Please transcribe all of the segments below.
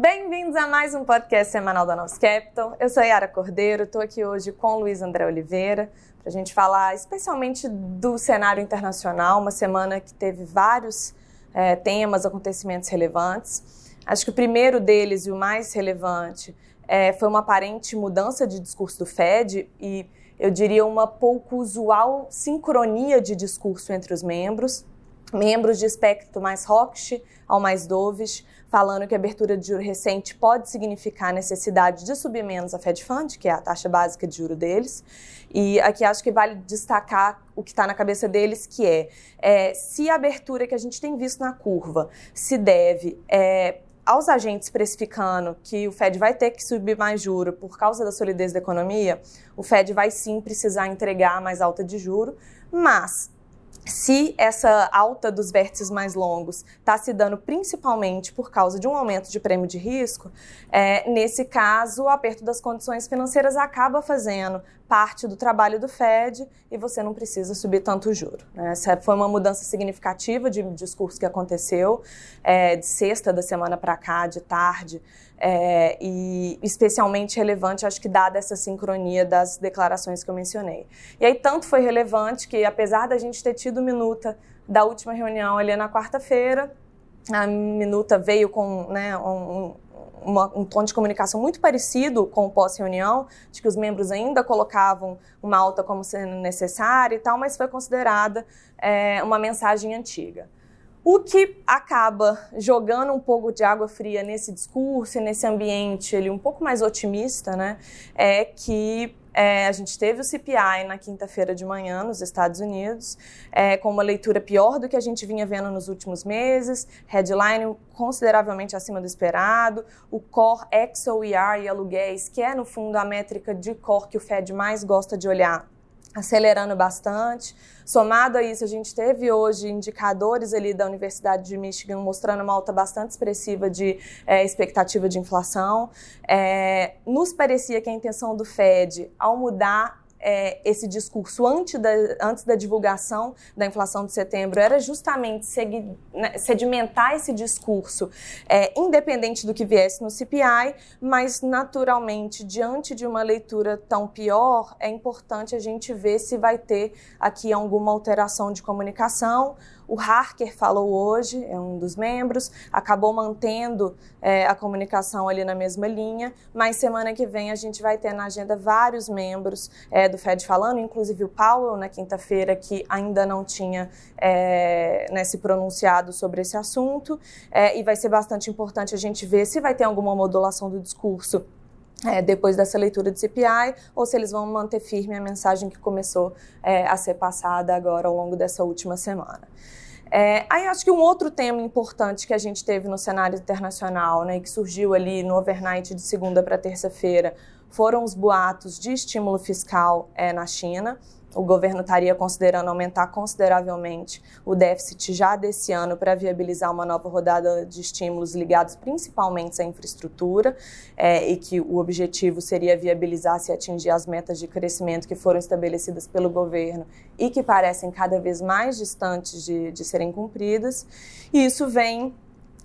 Bem-vindos a mais um podcast semanal da Novos Capital. Eu sou Yara Cordeiro, estou aqui hoje com o Luiz André Oliveira para a gente falar especialmente do cenário internacional, uma semana que teve vários é, temas, acontecimentos relevantes. Acho que o primeiro deles e o mais relevante é, foi uma aparente mudança de discurso do Fed e eu diria uma pouco usual sincronia de discurso entre os membros, membros de espectro mais hawkish ao mais dovish, falando que a abertura de juro recente pode significar a necessidade de subir menos a Fed Fund, que é a taxa básica de juro deles. E aqui acho que vale destacar o que está na cabeça deles, que é, é, se a abertura que a gente tem visto na curva se deve é, aos agentes precificando que o Fed vai ter que subir mais juro por causa da solidez da economia, o Fed vai sim precisar entregar mais alta de juro, mas se essa alta dos vértices mais longos está se dando principalmente por causa de um aumento de prêmio de risco, é, nesse caso, o aperto das condições financeiras acaba fazendo parte do trabalho do Fed e você não precisa subir tanto o juro. Né? Essa foi uma mudança significativa de discurso que aconteceu é, de sexta da semana para cá, de tarde, é, e especialmente relevante, acho que dada essa sincronia das declarações que eu mencionei. E aí tanto foi relevante que, apesar da gente ter tido minuta da última reunião ali na quarta-feira, a minuta veio com né, um, uma, um tom de comunicação muito parecido com o pós-reunião, de que os membros ainda colocavam uma alta como sendo necessária e tal, mas foi considerada é, uma mensagem antiga. O que acaba jogando um pouco de água fria nesse discurso e nesse ambiente ele um pouco mais otimista, né, é que é, a gente teve o CPI na quinta-feira de manhã nos Estados Unidos, é, com uma leitura pior do que a gente vinha vendo nos últimos meses, headline consideravelmente acima do esperado, o core XOER e aluguéis, que é no fundo a métrica de core que o Fed mais gosta de olhar, acelerando bastante. Somado a isso, a gente teve hoje indicadores ali da Universidade de Michigan mostrando uma alta bastante expressiva de é, expectativa de inflação. É, nos parecia que a intenção do Fed, ao mudar é, esse discurso antes da, antes da divulgação da inflação de setembro era justamente segui, né, sedimentar esse discurso, é, independente do que viesse no CPI, mas naturalmente, diante de uma leitura tão pior, é importante a gente ver se vai ter aqui alguma alteração de comunicação o Harker falou hoje, é um dos membros, acabou mantendo é, a comunicação ali na mesma linha, mas semana que vem a gente vai ter na agenda vários membros é, do Fed falando, inclusive o Powell na quinta-feira, que ainda não tinha é, né, se pronunciado sobre esse assunto, é, e vai ser bastante importante a gente ver se vai ter alguma modulação do discurso é, depois dessa leitura de CPI, ou se eles vão manter firme a mensagem que começou é, a ser passada agora ao longo dessa última semana. É, aí acho que um outro tema importante que a gente teve no cenário internacional, né, que surgiu ali no overnight de segunda para terça-feira, foram os boatos de estímulo fiscal é, na China o governo estaria considerando aumentar consideravelmente o déficit já desse ano para viabilizar uma nova rodada de estímulos ligados principalmente à infraestrutura é, e que o objetivo seria viabilizar se atingir as metas de crescimento que foram estabelecidas pelo governo e que parecem cada vez mais distantes de, de serem cumpridas. E isso vem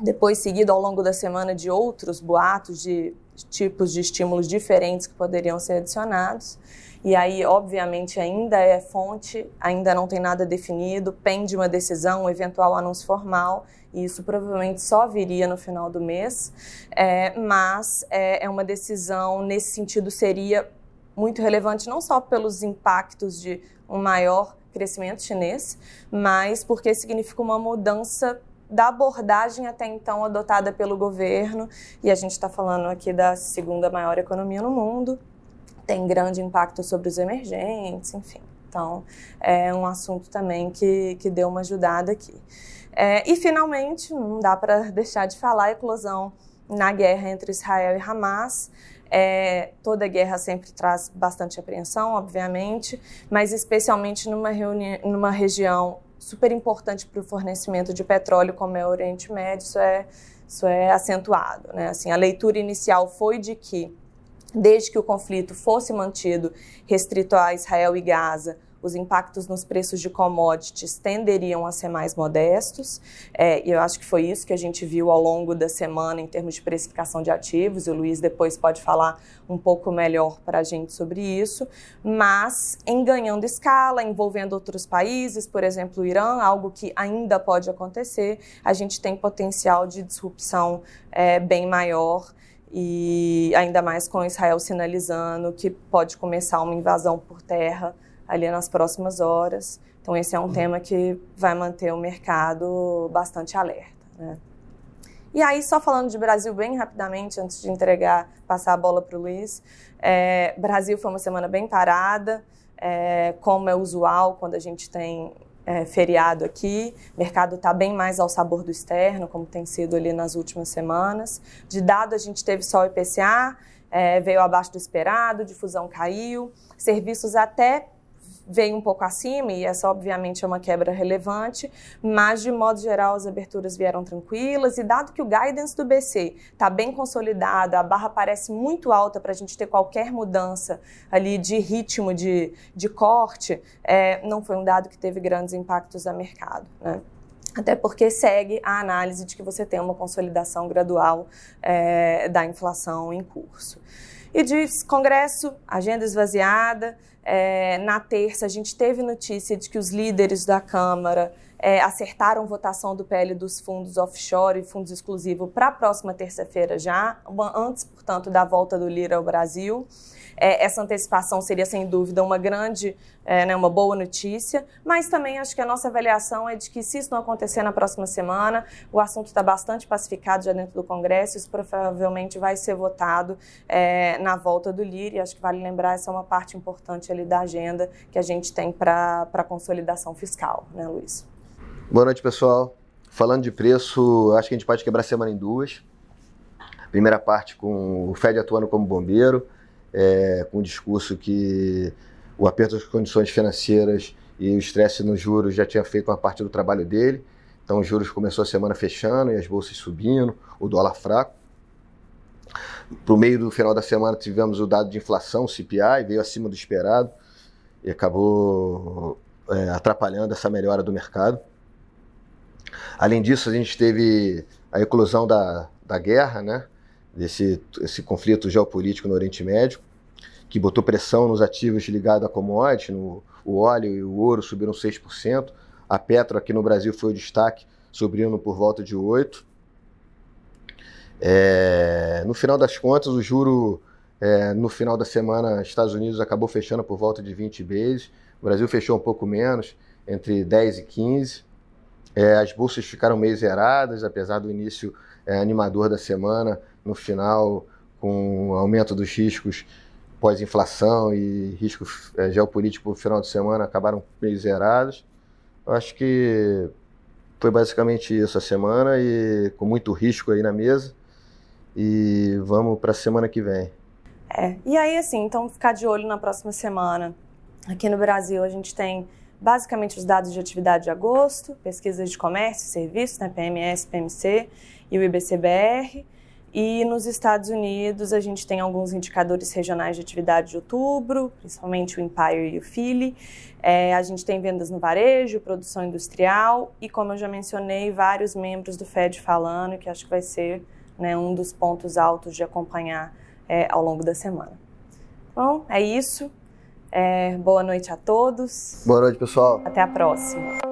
depois seguido ao longo da semana de outros boatos de tipos de estímulos diferentes que poderiam ser adicionados. E aí, obviamente, ainda é fonte, ainda não tem nada definido, pende uma decisão, um eventual anúncio formal, e isso provavelmente só viria no final do mês. É, mas é, é uma decisão, nesse sentido, seria muito relevante não só pelos impactos de um maior crescimento chinês, mas porque significa uma mudança da abordagem até então adotada pelo governo, e a gente está falando aqui da segunda maior economia no mundo, tem grande impacto sobre os emergentes, enfim. Então, é um assunto também que, que deu uma ajudada aqui. É, e, finalmente, não dá para deixar de falar a eclosão na guerra entre Israel e Hamas. É, toda guerra sempre traz bastante apreensão, obviamente, mas especialmente numa, numa região super importante para o fornecimento de petróleo, como é o Oriente Médio, isso é, isso é acentuado. Né? Assim, a leitura inicial foi de que desde que o conflito fosse mantido restrito a Israel e Gaza, os impactos nos preços de commodities tenderiam a ser mais modestos, é, e eu acho que foi isso que a gente viu ao longo da semana em termos de precificação de ativos, e o Luiz depois pode falar um pouco melhor para a gente sobre isso, mas em ganhando escala, envolvendo outros países, por exemplo, o Irã, algo que ainda pode acontecer, a gente tem potencial de disrupção é, bem maior e ainda mais com Israel sinalizando que pode começar uma invasão por terra ali nas próximas horas. Então esse é um tema que vai manter o mercado bastante alerta. Né? E aí, só falando de Brasil bem rapidamente, antes de entregar, passar a bola para o Luiz, é, Brasil foi uma semana bem parada, é, como é usual quando a gente tem é, feriado aqui. O mercado está bem mais ao sabor do externo, como tem sido ali nas últimas semanas. De dado, a gente teve só o IPCA, é, veio abaixo do esperado, difusão caiu, serviços até veio um pouco acima, e essa obviamente é uma quebra relevante, mas de modo geral as aberturas vieram tranquilas, e dado que o guidance do BC está bem consolidado, a barra parece muito alta para a gente ter qualquer mudança ali de ritmo de, de corte, é, não foi um dado que teve grandes impactos a mercado. Né? até porque segue a análise de que você tem uma consolidação gradual é, da inflação em curso. E de Congresso, agenda esvaziada, é, na terça, a gente teve notícia de que os líderes da Câmara é, acertaram votação do PL dos fundos offshore e fundos exclusivos para a próxima terça-feira já, antes, portanto, da volta do Lira ao Brasil. É, essa antecipação seria, sem dúvida, uma grande, é, né, uma boa notícia, mas também acho que a nossa avaliação é de que, se isso não acontecer na próxima semana, o assunto está bastante pacificado já dentro do Congresso, isso provavelmente vai ser votado é, na volta do Lira, e acho que vale lembrar, essa é uma parte importante ali da agenda que a gente tem para a consolidação fiscal, né, Luiz? Boa noite, pessoal. Falando de preço, acho que a gente pode quebrar a semana em duas. Primeira parte com o Fed atuando como bombeiro, é, com o discurso que o aperto das condições financeiras e o estresse nos juros já tinha feito uma parte do trabalho dele. Então os juros começou a semana fechando e as bolsas subindo, o dólar fraco. Para o meio do final da semana tivemos o dado de inflação, o CPI, veio acima do esperado e acabou é, atrapalhando essa melhora do mercado. Além disso, a gente teve a eclosão da, da guerra, né? Desse esse conflito geopolítico no Oriente Médio, que botou pressão nos ativos ligados à commodity, no, o óleo e o ouro subiram 6%, a Petro aqui no Brasil foi o destaque, subindo por volta de 8%. É, no final das contas, o juro é, no final da semana, Estados Unidos acabou fechando por volta de 20 vezes, o Brasil fechou um pouco menos, entre 10 e 15. É, as bolsas ficaram meio zeradas, apesar do início é, animador da semana, no final, com o aumento dos riscos pós-inflação e riscos é, geopolíticos no final de semana acabaram meio zerados. Eu acho que foi basicamente isso a semana e com muito risco aí na mesa. E vamos para a semana que vem. É, e aí assim, então ficar de olho na próxima semana. Aqui no Brasil a gente tem basicamente os dados de atividade de agosto, pesquisas de comércio e serviços, né, PMS, PMC e o IBCBR. E nos Estados Unidos, a gente tem alguns indicadores regionais de atividade de outubro, principalmente o Empire e o Philly. É, a gente tem vendas no varejo, produção industrial e, como eu já mencionei, vários membros do Fed falando, que acho que vai ser né, um dos pontos altos de acompanhar é, ao longo da semana. Bom, é isso. É, boa noite a todos. Boa noite, pessoal. Até a próxima.